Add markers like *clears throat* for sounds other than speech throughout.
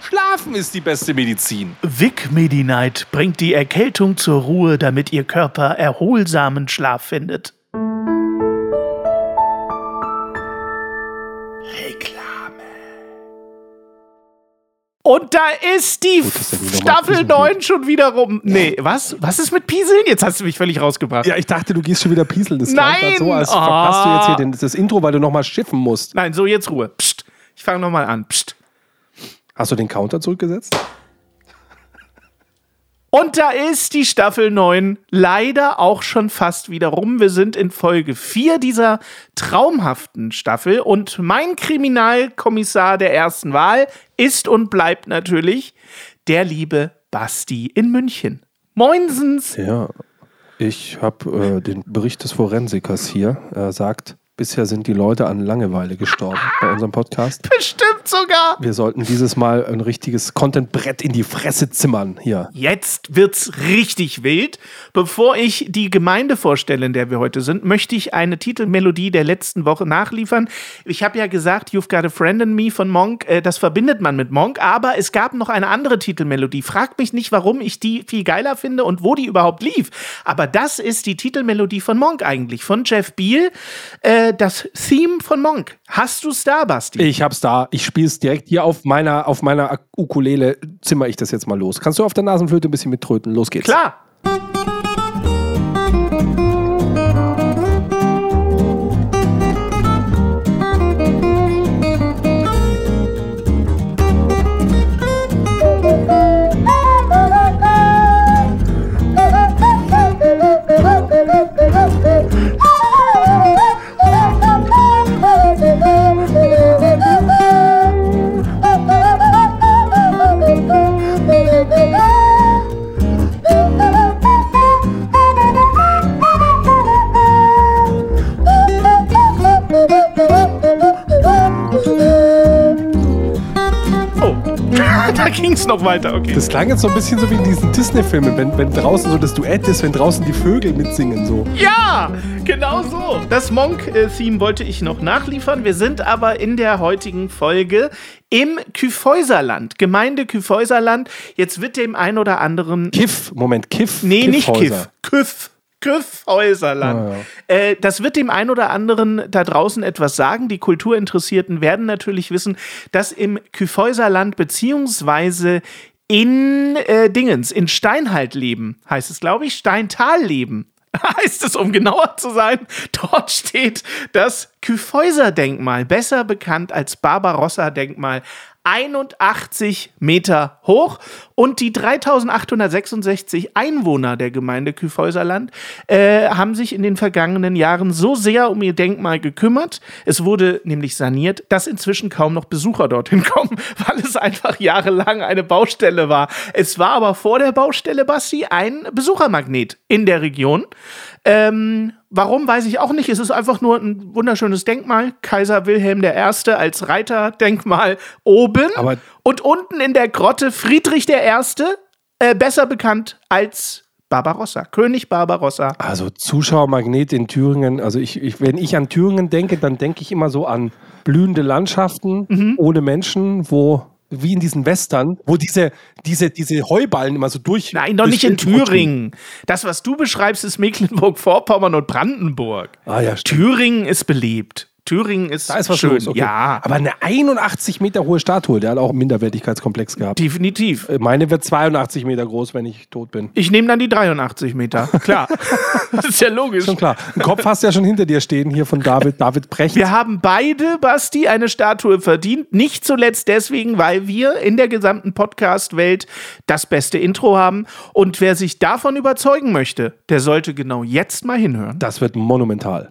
Schlafen ist die beste Medizin. Vic Medi-Night bringt die Erkältung zur Ruhe, damit Ihr Körper erholsamen Schlaf findet. Und da ist die Gut, Staffel 9 schon wieder rum. Nee, was? Was ist mit Pieseln? Jetzt hast du mich völlig rausgebracht. Ja, ich dachte, du gehst schon wieder pieseln. Das Nein! So, als oh. verpasst du jetzt hier den, das Intro, weil du nochmal schiffen musst. Nein, so jetzt Ruhe. Psst. Ich fange nochmal an. Psst. Hast du den Counter zurückgesetzt? Und da ist die Staffel 9 leider auch schon fast wieder rum. Wir sind in Folge 4 dieser traumhaften Staffel und mein Kriminalkommissar der ersten Wahl ist und bleibt natürlich der liebe Basti in München. Moinsens! Ja, ich habe äh, den Bericht des Forensikers hier. Er sagt, Bisher sind die Leute an Langeweile gestorben bei unserem Podcast. Bestimmt sogar. Wir sollten dieses Mal ein richtiges Content-Brett in die Fresse zimmern hier. Jetzt wird's richtig wild. Bevor ich die Gemeinde vorstelle, in der wir heute sind, möchte ich eine Titelmelodie der letzten Woche nachliefern. Ich habe ja gesagt, You've Got a Friend in Me von Monk, äh, das verbindet man mit Monk, aber es gab noch eine andere Titelmelodie. Fragt mich nicht, warum ich die viel geiler finde und wo die überhaupt lief. Aber das ist die Titelmelodie von Monk eigentlich, von Jeff Beal. Äh, das Theme von Monk. Hast du es da, Basti? Ich hab's da. Ich spiele es direkt hier auf meiner, auf meiner Ukulele. Zimmer ich das jetzt mal los. Kannst du auf der Nasenflöte ein bisschen mittröten? Los geht's. Klar. Ging es noch weiter, okay. Das klang jetzt so ein bisschen so wie in diesen Disney-Filmen, wenn, wenn draußen so das Duett ist, wenn draußen die Vögel mitsingen, so. Ja, genau so. Das Monk-Theme wollte ich noch nachliefern. Wir sind aber in der heutigen Folge im Kyffhäuserland, Gemeinde Kyffhäuserland. Jetzt wird dem ein oder anderen. Kiff, Moment, Kiff. Nee, nicht Kiff. Küff. Küffhäuserland. Ah, ja. äh, das wird dem einen oder anderen da draußen etwas sagen. Die Kulturinteressierten werden natürlich wissen, dass im Kyffhäuserland beziehungsweise in äh, Dingens, in Steinhalt leben, heißt es, glaube ich, Steintal leben. *laughs* heißt es, um genauer zu sein, dort steht das Kyffhäuser-Denkmal, besser bekannt als Barbarossa-Denkmal, 81 Meter hoch und die 3866 Einwohner der Gemeinde Kyffhäuserland äh, haben sich in den vergangenen Jahren so sehr um ihr Denkmal gekümmert. Es wurde nämlich saniert, dass inzwischen kaum noch Besucher dorthin *laughs* kommen, weil es einfach jahrelang eine Baustelle war. Es war aber vor der Baustelle, Basti, ein Besuchermagnet in der Region. Ähm, warum, weiß ich auch nicht. Es ist einfach nur ein wunderschönes Denkmal. Kaiser Wilhelm I. als Reiterdenkmal oben. Aber und unten in der Grotte Friedrich I., äh, besser bekannt als Barbarossa, König Barbarossa. Also Zuschauermagnet in Thüringen. Also ich, ich, wenn ich an Thüringen denke, dann denke ich immer so an blühende Landschaften mhm. ohne Menschen, wo wie in diesen Western, wo diese, diese, diese Heuballen immer so durch. Nein, doch nicht in Thüringen. Das, was du beschreibst, ist Mecklenburg-Vorpommern und Brandenburg. Ah, ja, stimmt. Thüringen ist beliebt. Thüringen ist, da ist was schön. Los, okay. Ja. Aber eine 81 Meter hohe Statue, der hat auch einen Minderwertigkeitskomplex gehabt. Definitiv. Äh, meine wird 82 Meter groß, wenn ich tot bin. Ich nehme dann die 83 Meter. *laughs* Klar. das ist ja logisch. Schon klar. Einen Kopf hast du ja schon hinter dir stehen, hier von David, David Brecht. Wir haben beide, Basti, eine Statue verdient. Nicht zuletzt deswegen, weil wir in der gesamten Podcast-Welt das beste Intro haben. Und wer sich davon überzeugen möchte, der sollte genau jetzt mal hinhören. Das wird monumental.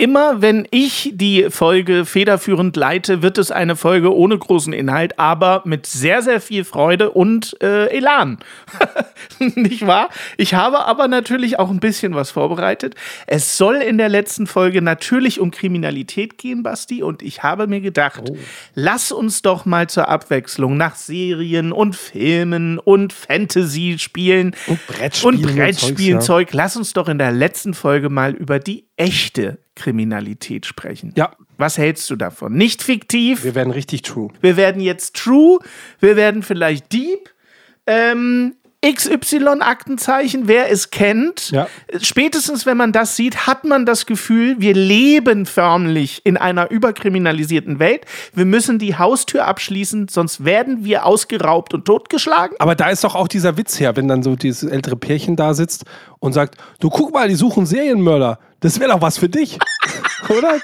Immer, wenn ich die Folge federführend leite, wird es eine Folge ohne großen Inhalt, aber mit sehr, sehr viel Freude und äh, Elan. *laughs* Nicht wahr? Ich habe aber natürlich auch ein bisschen was vorbereitet. Es soll in der letzten Folge natürlich um Kriminalität gehen, Basti, und ich habe mir gedacht, oh. lass uns doch mal zur Abwechslung nach Serien und Filmen und Fantasy-Spielen und Brettspielen, und Brettspielen Zeug, ja. lass uns doch in der letzten Folge mal über die echte Kriminalität sprechen. Ja. Was hältst du davon? Nicht fiktiv. Wir werden richtig true. Wir werden jetzt true. Wir werden vielleicht deep. Ähm, XY-Aktenzeichen, wer es kennt. Ja. Spätestens, wenn man das sieht, hat man das Gefühl, wir leben förmlich in einer überkriminalisierten Welt. Wir müssen die Haustür abschließen, sonst werden wir ausgeraubt und totgeschlagen. Aber da ist doch auch dieser Witz her, wenn dann so dieses ältere Pärchen da sitzt und sagt: Du guck mal, die suchen Serienmörder. Das wäre doch was für dich. Oder?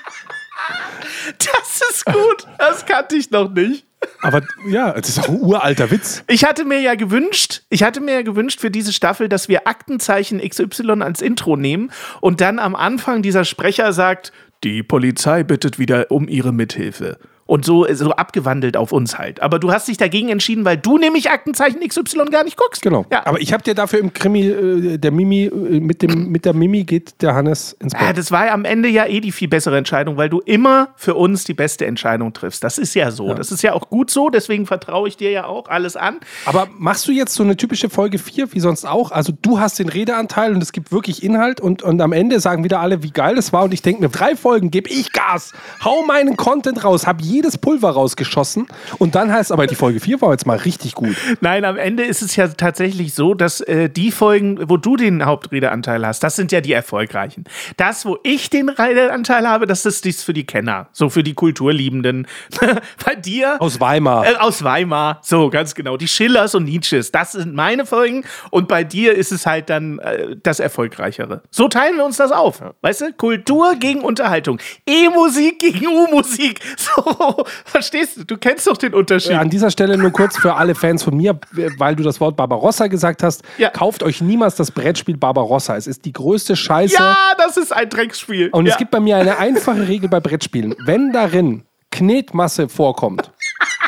Das ist gut. Das kannte ich noch nicht. Aber ja, es ist auch ein uralter Witz. Ich hatte mir ja gewünscht, ich hatte mir ja gewünscht für diese Staffel, dass wir Aktenzeichen XY als Intro nehmen und dann am Anfang dieser Sprecher sagt, die Polizei bittet wieder um ihre Mithilfe. Und so, so abgewandelt auf uns halt. Aber du hast dich dagegen entschieden, weil du nämlich Aktenzeichen XY gar nicht guckst. Genau. Ja. Aber ich habe dir dafür im Krimi, äh, der Mimi, äh, mit, dem, mit der Mimi geht der Hannes ins Bett. Ja, das war am Ende ja eh die viel bessere Entscheidung, weil du immer für uns die beste Entscheidung triffst. Das ist ja so. Ja. Das ist ja auch gut so, deswegen vertraue ich dir ja auch alles an. Aber machst du jetzt so eine typische Folge 4, wie sonst auch? Also du hast den Redeanteil und es gibt wirklich Inhalt und, und am Ende sagen wieder alle, wie geil das war. Und ich denke mir, drei Folgen gebe ich Gas, hau meinen Content raus, hab jedes Pulver rausgeschossen. Und dann heißt aber, die Folge 4 war jetzt mal richtig gut. Nein, am Ende ist es ja tatsächlich so, dass äh, die Folgen, wo du den Hauptredeanteil hast, das sind ja die erfolgreichen. Das, wo ich den Redeanteil habe, das ist dies für die Kenner, so für die Kulturliebenden. *laughs* Bei dir. Aus Weimar. Äh, aus Weimar, so ganz genau. Die Schillers und Nietzsches, das sind meine Folgen. Und bei dir ist es halt dann äh, das Erfolgreichere. So teilen wir uns das auf. Weißt du? Kultur gegen Unterhaltung. E-Musik gegen U-Musik. *laughs* So, *laughs* Verstehst du? Du kennst doch den Unterschied. An dieser Stelle nur kurz für alle Fans von mir, weil du das Wort Barbarossa gesagt hast. Ja. Kauft euch niemals das Brettspiel Barbarossa. Es ist die größte Scheiße. Ja, das ist ein Drecksspiel. Und ja. es gibt bei mir eine einfache Regel bei Brettspielen. Wenn darin Knetmasse vorkommt,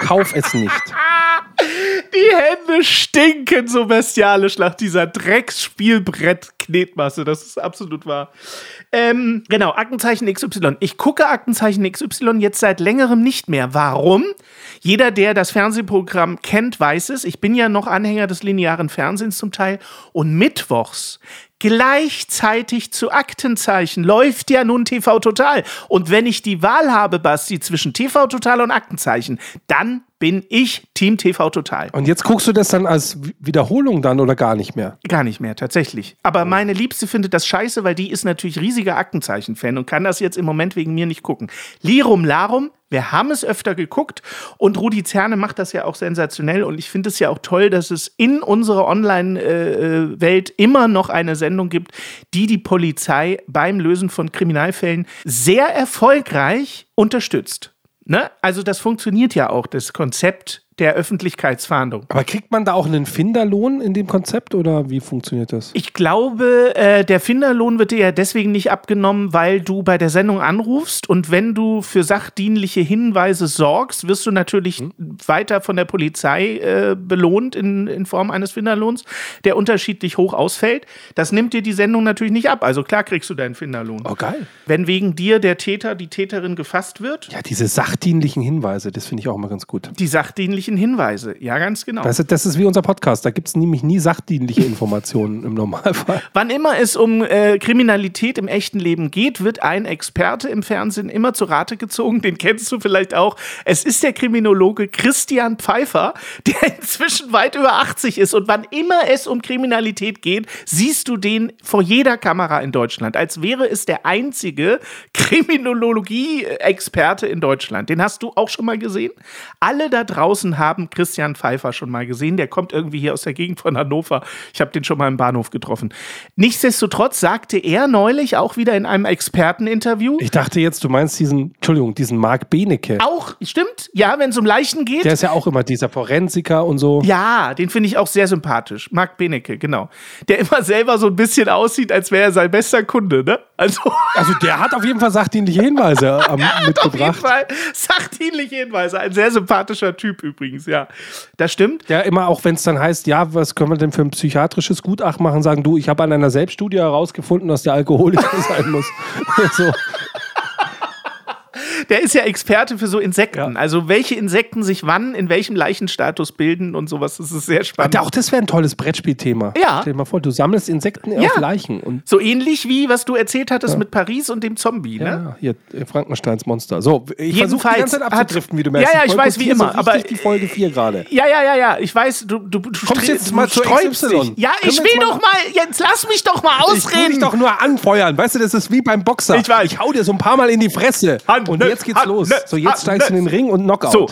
kauf es nicht. Die Hände stinken so bestialisch nach dieser Drecksspielbrett-Knetmasse. Das ist absolut wahr. Ähm, genau, Aktenzeichen XY. Ich gucke Aktenzeichen XY jetzt seit längerem nicht mehr. Warum? Jeder, der das Fernsehprogramm kennt, weiß es. Ich bin ja noch Anhänger des linearen Fernsehens zum Teil. Und mittwochs Gleichzeitig zu Aktenzeichen läuft ja nun TV Total. Und wenn ich die Wahl habe, Basti, zwischen TV Total und Aktenzeichen, dann bin ich Team TV Total. Und jetzt guckst du das dann als Wiederholung dann oder gar nicht mehr? Gar nicht mehr, tatsächlich. Aber meine Liebste findet das scheiße, weil die ist natürlich riesiger Aktenzeichen-Fan und kann das jetzt im Moment wegen mir nicht gucken. Lirum Larum, wir haben es öfter geguckt und Rudi Zerne macht das ja auch sensationell und ich finde es ja auch toll, dass es in unserer Online-Welt immer noch eine Sendung gibt, die die Polizei beim Lösen von Kriminalfällen sehr erfolgreich unterstützt. Ne? Also das funktioniert ja auch, das Konzept der Öffentlichkeitsfahndung. Aber kriegt man da auch einen Finderlohn in dem Konzept oder wie funktioniert das? Ich glaube, äh, der Finderlohn wird dir ja deswegen nicht abgenommen, weil du bei der Sendung anrufst und wenn du für sachdienliche Hinweise sorgst, wirst du natürlich hm. weiter von der Polizei äh, belohnt in, in Form eines Finderlohns, der unterschiedlich hoch ausfällt. Das nimmt dir die Sendung natürlich nicht ab. Also klar kriegst du deinen Finderlohn. Oh, geil. Wenn wegen dir der Täter, die Täterin gefasst wird. Ja, diese sachdienlichen Hinweise, das finde ich auch immer ganz gut. Die sachdienlichen sachdienlichen Hinweise. Ja, ganz genau. Das, das ist wie unser Podcast. Da gibt es nämlich nie sachdienliche Informationen im Normalfall. *laughs* Wann immer es um äh, Kriminalität im echten Leben geht, wird ein Experte im Fernsehen immer zu Rate gezogen. Den kennst du vielleicht auch. Es ist der Kriminologe Christian Pfeiffer, der *laughs* inzwischen weit über 80 ist. Und wann immer es um Kriminalität geht, siehst du den vor jeder Kamera in Deutschland, als wäre es der einzige Kriminologie-Experte in Deutschland. Den hast du auch schon mal gesehen? Alle da draußen haben Christian Pfeiffer schon mal gesehen. Der kommt irgendwie hier aus der Gegend von Hannover. Ich habe den schon mal im Bahnhof getroffen. Nichtsdestotrotz sagte er neulich auch wieder in einem Experteninterview. Ich dachte jetzt, du meinst diesen, Entschuldigung, diesen Marc Benecke. Auch, stimmt, ja, wenn es um Leichen geht. Der ist ja auch immer dieser Forensiker und so. Ja, den finde ich auch sehr sympathisch. Marc Benecke, genau. Der immer selber so ein bisschen aussieht, als wäre er sein bester Kunde, ne? Also, also der hat auf jeden Fall sachdienliche Hinweise *laughs* ähm, mitgebracht. Auf jeden Fall sachdienliche Hinweise. Ein sehr sympathischer Typ übrigens, ja. Das stimmt. Ja, immer auch wenn es dann heißt, ja, was können wir denn für ein psychiatrisches Gutachten machen, sagen, du, ich habe an einer Selbststudie herausgefunden, dass der Alkoholiker *laughs* sein muss. *laughs* so der ist ja Experte für so Insekten. Ja. Also welche Insekten sich wann in welchem Leichenstatus bilden und sowas. Das ist sehr spannend. Auch das wäre ein tolles Brettspielthema. Ja. Stell dir mal vor, du sammelst Insekten ja. auf Leichen. Und so ähnlich wie, was du erzählt hattest ja. mit Paris und dem Zombie, ne? Ja, hier, äh, Frankensteins Monster. So, ich versuche die ganze Zeit abzudriften, wie du merkst. Ja, ja, ich weiß, wie immer. So aber die Folge 4 gerade. Ja, ja, ja, ja. Ich weiß, du, du, du kommst jetzt mal zu XY. Ja, ich will doch mal, jetzt lass mich doch mal ausreden. Ich will dich doch nur anfeuern. Weißt du, das ist wie beim Boxer. Ich weiß. Ich hau dir so ein paar Mal in die Fresse. Hand, und jetzt geht's Hand, los. So, jetzt steigst du in den Ring und Knockout. So.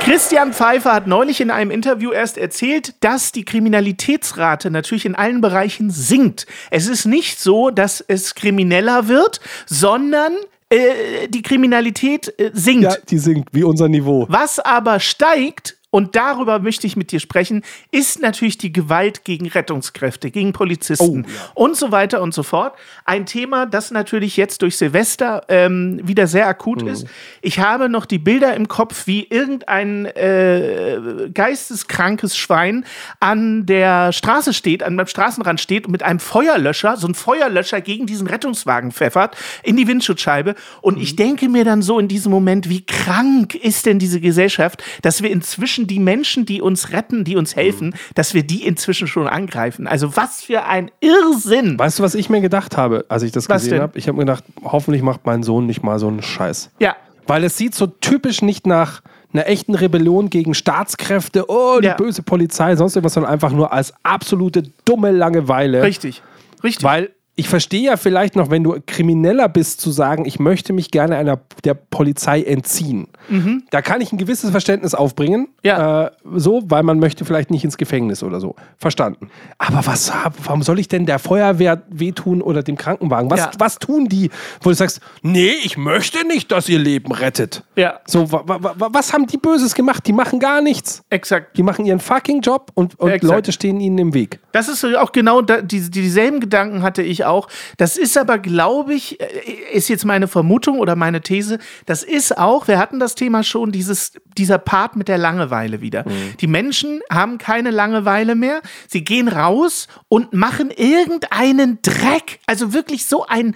Christian Pfeiffer hat neulich in einem Interview erst erzählt, dass die Kriminalitätsrate natürlich in allen Bereichen sinkt. Es ist nicht so, dass es krimineller wird, sondern äh, die Kriminalität äh, sinkt. Ja, die sinkt, wie unser Niveau. Was aber steigt, und darüber möchte ich mit dir sprechen, ist natürlich die Gewalt gegen Rettungskräfte, gegen Polizisten oh, ja. und so weiter und so fort. Ein Thema, das natürlich jetzt durch Silvester ähm, wieder sehr akut mhm. ist. Ich habe noch die Bilder im Kopf, wie irgendein äh, geisteskrankes Schwein an der Straße steht, an dem Straßenrand steht und mit einem Feuerlöscher, so ein Feuerlöscher gegen diesen Rettungswagen pfeffert in die Windschutzscheibe. Und mhm. ich denke mir dann so in diesem Moment, wie krank ist denn diese Gesellschaft, dass wir inzwischen inzwischen die Menschen, die uns retten, die uns helfen, mhm. dass wir die inzwischen schon angreifen. Also was für ein Irrsinn. Weißt du, was ich mir gedacht habe, als ich das was gesehen habe? Ich habe mir gedacht, hoffentlich macht mein Sohn nicht mal so einen Scheiß. Ja. Weil es sieht so typisch nicht nach einer echten Rebellion gegen Staatskräfte, oh, die ja. böse Polizei, sonst irgendwas, sondern einfach nur als absolute dumme Langeweile. Richtig. Richtig. Weil ich verstehe ja vielleicht noch, wenn du Krimineller bist, zu sagen, ich möchte mich gerne einer der Polizei entziehen. Mhm. Da kann ich ein gewisses Verständnis aufbringen. Ja. Äh, so, weil man möchte vielleicht nicht ins Gefängnis oder so. Verstanden. Aber was, warum soll ich denn der Feuerwehr wehtun oder dem Krankenwagen? Was, ja. was tun die, wo du sagst, nee, ich möchte nicht, dass ihr Leben rettet. Ja. So, was haben die Böses gemacht? Die machen gar nichts. Exakt. Die machen ihren fucking Job und, und Leute stehen ihnen im Weg. Das ist auch genau da, die, dieselben Gedanken hatte ich auch. Das ist aber, glaube ich, äh, ist jetzt meine Vermutung oder meine These, das ist auch, wir hatten das Thema schon, dieses, dieser Part mit der Langeweile wieder. Mhm. Die Menschen haben keine Langeweile mehr. Sie gehen raus und machen irgendeinen Dreck. Also wirklich so ein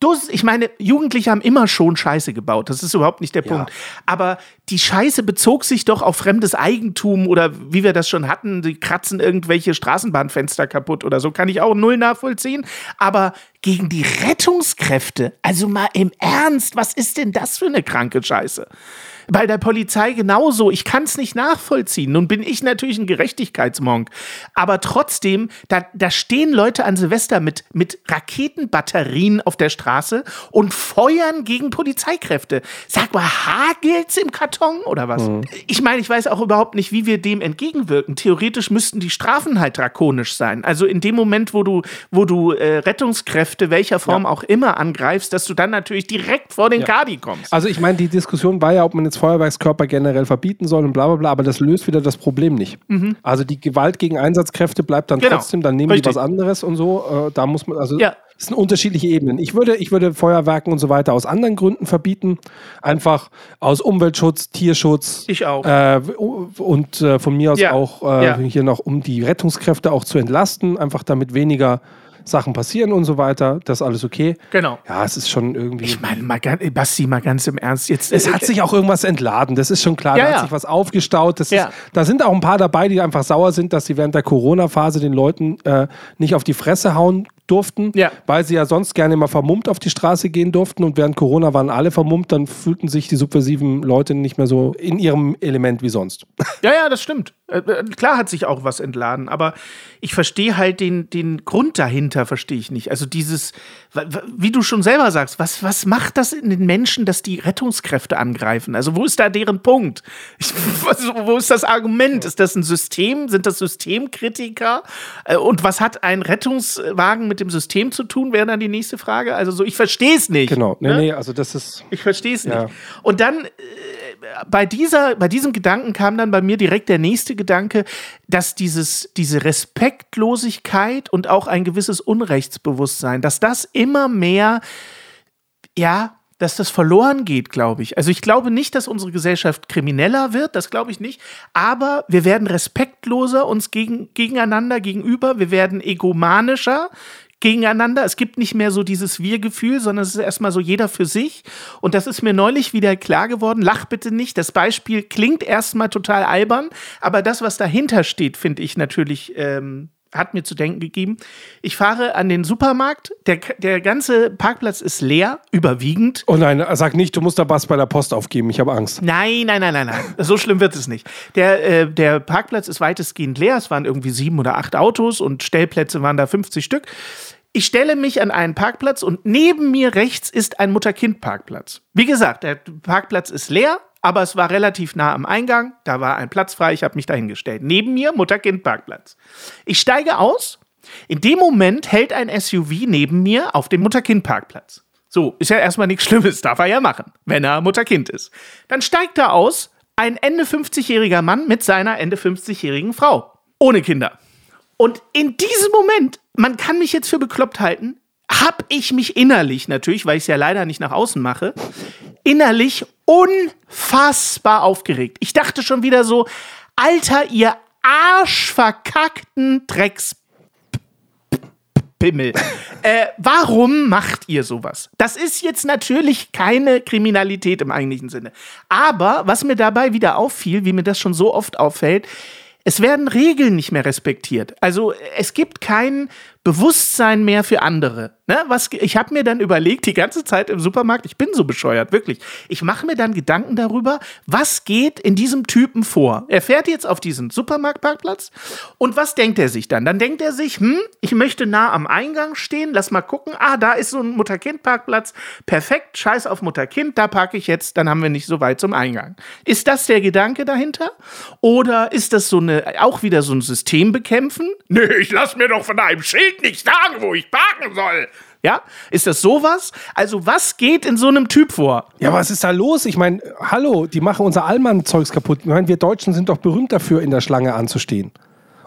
Duss, ich meine, Jugendliche haben immer schon Scheiße gebaut. Das ist überhaupt nicht der ja. Punkt. Aber die Scheiße bezog sich doch auf fremdes Eigentum oder wie wir das schon hatten, die kratzen irgendwelche Straßenbahnfenster kaputt oder so, kann ich auch null nachvollziehen. Aber gegen die Rettungskräfte, also mal im Ernst, was ist denn das für eine kranke Scheiße? Bei der Polizei genauso. Ich kann es nicht nachvollziehen. Nun bin ich natürlich ein Gerechtigkeitsmonk. Aber trotzdem, da, da stehen Leute an Silvester mit, mit Raketenbatterien auf der Straße und feuern gegen Polizeikräfte. Sag mal, hagelt's im Karton oder was? Mhm. Ich meine, ich weiß auch überhaupt nicht, wie wir dem entgegenwirken. Theoretisch müssten die Strafen halt drakonisch sein. Also in dem Moment, wo du, wo du äh, Rettungskräfte welcher Form ja. auch immer angreifst, dass du dann natürlich direkt vor den ja. Kadi kommst. Also ich meine, die Diskussion war ja, ob man jetzt Feuerwerkskörper generell verbieten soll und bla bla bla, aber das löst wieder das Problem nicht. Mhm. Also die Gewalt gegen Einsatzkräfte bleibt dann genau. trotzdem, dann nehmen Richtig. die was anderes und so. Äh, da muss man, also ja. Das sind unterschiedliche Ebenen. Ich würde, ich würde Feuerwerken und so weiter aus anderen Gründen verbieten. Einfach aus Umweltschutz, Tierschutz. Ich auch. Äh, und äh, von mir aus ja. auch äh, ja. hier noch, um die Rettungskräfte auch zu entlasten. Einfach damit weniger Sachen passieren und so weiter, das ist alles okay. Genau. Ja, es ist schon irgendwie. Ich meine, mal, Basti, mal ganz im Ernst. Jetzt, es hat sich auch irgendwas entladen, das ist schon klar. Ja, da hat sich was aufgestaut. Das ja. ist, da sind auch ein paar dabei, die einfach sauer sind, dass sie während der Corona-Phase den Leuten äh, nicht auf die Fresse hauen durften, ja. weil sie ja sonst gerne immer vermummt auf die Straße gehen durften und während Corona waren alle vermummt, dann fühlten sich die subversiven Leute nicht mehr so in ihrem Element wie sonst. *laughs* Ja, ja, das stimmt. Äh, äh, klar hat sich auch was entladen, aber ich verstehe halt den, den Grund dahinter, verstehe ich nicht. Also dieses, wie du schon selber sagst, was, was macht das in den Menschen, dass die Rettungskräfte angreifen? Also wo ist da deren Punkt? Ich, *laughs* was, wo ist das Argument? Ist das ein System? Sind das Systemkritiker? Äh, und was hat ein Rettungswagen mit dem System zu tun, wäre dann die nächste Frage. Also so, ich verstehe es nicht. Genau, nee, ne? nee, also das ist. Ich verstehe es ja. nicht. Und dann bei, dieser, bei diesem Gedanken kam dann bei mir direkt der nächste Gedanke, dass dieses, diese Respektlosigkeit und auch ein gewisses Unrechtsbewusstsein, dass das immer mehr, ja, dass das verloren geht, glaube ich. Also ich glaube nicht, dass unsere Gesellschaft krimineller wird, das glaube ich nicht, aber wir werden respektloser uns gegen, gegeneinander gegenüber, wir werden egomanischer, gegeneinander. Es gibt nicht mehr so dieses Wir-Gefühl, sondern es ist erstmal so jeder für sich. Und das ist mir neulich wieder klar geworden. Lach bitte nicht. Das Beispiel klingt erstmal total albern, aber das, was dahinter steht, finde ich natürlich. Ähm, hat mir zu denken gegeben. Ich fahre an den Supermarkt, der, der ganze Parkplatz ist leer, überwiegend. Oh nein, sag nicht, du musst da was bei der Post aufgeben, ich habe Angst. Nein, nein, nein, nein, nein. So schlimm wird es nicht. Der, äh, der Parkplatz ist weitestgehend leer, es waren irgendwie sieben oder acht Autos und Stellplätze waren da 50 Stück. Ich stelle mich an einen Parkplatz und neben mir rechts ist ein Mutter-Kind-Parkplatz. Wie gesagt, der Parkplatz ist leer, aber es war relativ nah am Eingang. Da war ein Platz frei, ich habe mich dahingestellt. Neben mir Mutter-Kind-Parkplatz. Ich steige aus. In dem Moment hält ein SUV neben mir auf dem Mutter-Kind-Parkplatz. So, ist ja erstmal nichts Schlimmes, darf er ja machen, wenn er Mutter-Kind ist. Dann steigt er aus, ein Ende 50-jähriger Mann mit seiner Ende 50-jährigen Frau. Ohne Kinder. Und in diesem Moment, man kann mich jetzt für bekloppt halten, habe ich mich innerlich natürlich, weil ich es ja leider nicht nach außen mache, innerlich unfassbar aufgeregt. Ich dachte schon wieder so, Alter, ihr arschverkackten Drecks Pimmel. äh, warum macht ihr sowas? Das ist jetzt natürlich keine Kriminalität im eigentlichen Sinne. Aber was mir dabei wieder auffiel, wie mir das schon so oft auffällt, es werden Regeln nicht mehr respektiert. Also es gibt kein Bewusstsein mehr für andere. Ne? Was, ich habe mir dann überlegt, die ganze Zeit im Supermarkt, ich bin so bescheuert, wirklich. Ich mache mir dann Gedanken darüber, was geht in diesem Typen vor. Er fährt jetzt auf diesen Supermarktparkplatz und was denkt er sich dann? Dann denkt er sich, hm, ich möchte nah am Eingang stehen, lass mal gucken. Ah, da ist so ein Mutter-Kind-Parkplatz. Perfekt, scheiß auf Mutter-Kind, da parke ich jetzt, dann haben wir nicht so weit zum Eingang. Ist das der Gedanke dahinter? Oder ist das so eine, auch wieder so ein System bekämpfen? Nee, ich lass mir doch von einem Schild Schild nicht sagen, wo ich parken soll. Ja, ist das sowas? Also, was geht in so einem Typ vor? Ja, was ist da los? Ich meine, hallo, die machen unser Allmann-Zeugs kaputt. Ich meine, wir Deutschen sind doch berühmt dafür, in der Schlange anzustehen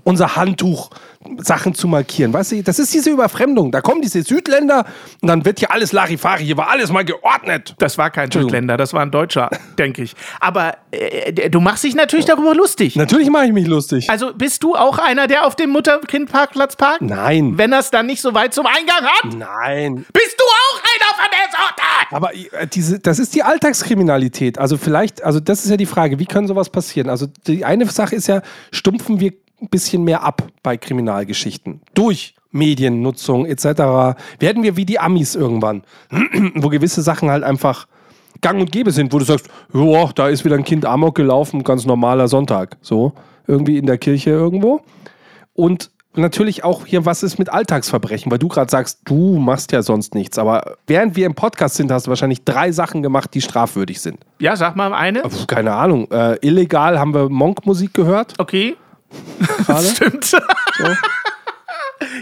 unser Handtuch Sachen zu markieren. Weißt du, das ist diese Überfremdung. Da kommen diese Südländer und dann wird hier alles Larifari. Hier war alles mal geordnet. Das war kein Südländer, das war ein Deutscher, *laughs* denke ich. Aber äh, du machst dich natürlich darüber lustig. Natürlich mache ich mich lustig. Also bist du auch einer, der auf dem Mutter-Kind-Parkplatz parkt? Nein. Wenn er es dann nicht so weit zum Eingang hat? Nein. Bist du auch einer von der Sorte? Aber äh, diese, das ist die Alltagskriminalität. Also vielleicht, also das ist ja die Frage, wie kann sowas passieren? Also die eine Sache ist ja, stumpfen wir ein bisschen mehr ab bei Kriminalgeschichten. Durch Mediennutzung etc. Werden wir wie die Amis irgendwann, *clears throat* wo gewisse Sachen halt einfach gang und gäbe sind, wo du sagst, ja, da ist wieder ein Kind Amok gelaufen, ganz normaler Sonntag. So, irgendwie in der Kirche irgendwo. Und natürlich auch hier, was ist mit Alltagsverbrechen, weil du gerade sagst, du machst ja sonst nichts. Aber während wir im Podcast sind, hast du wahrscheinlich drei Sachen gemacht, die strafwürdig sind. Ja, sag mal eine. Keine Ahnung. Äh, illegal haben wir Monk-Musik gehört. Okay. Gerade. Stimmt. So.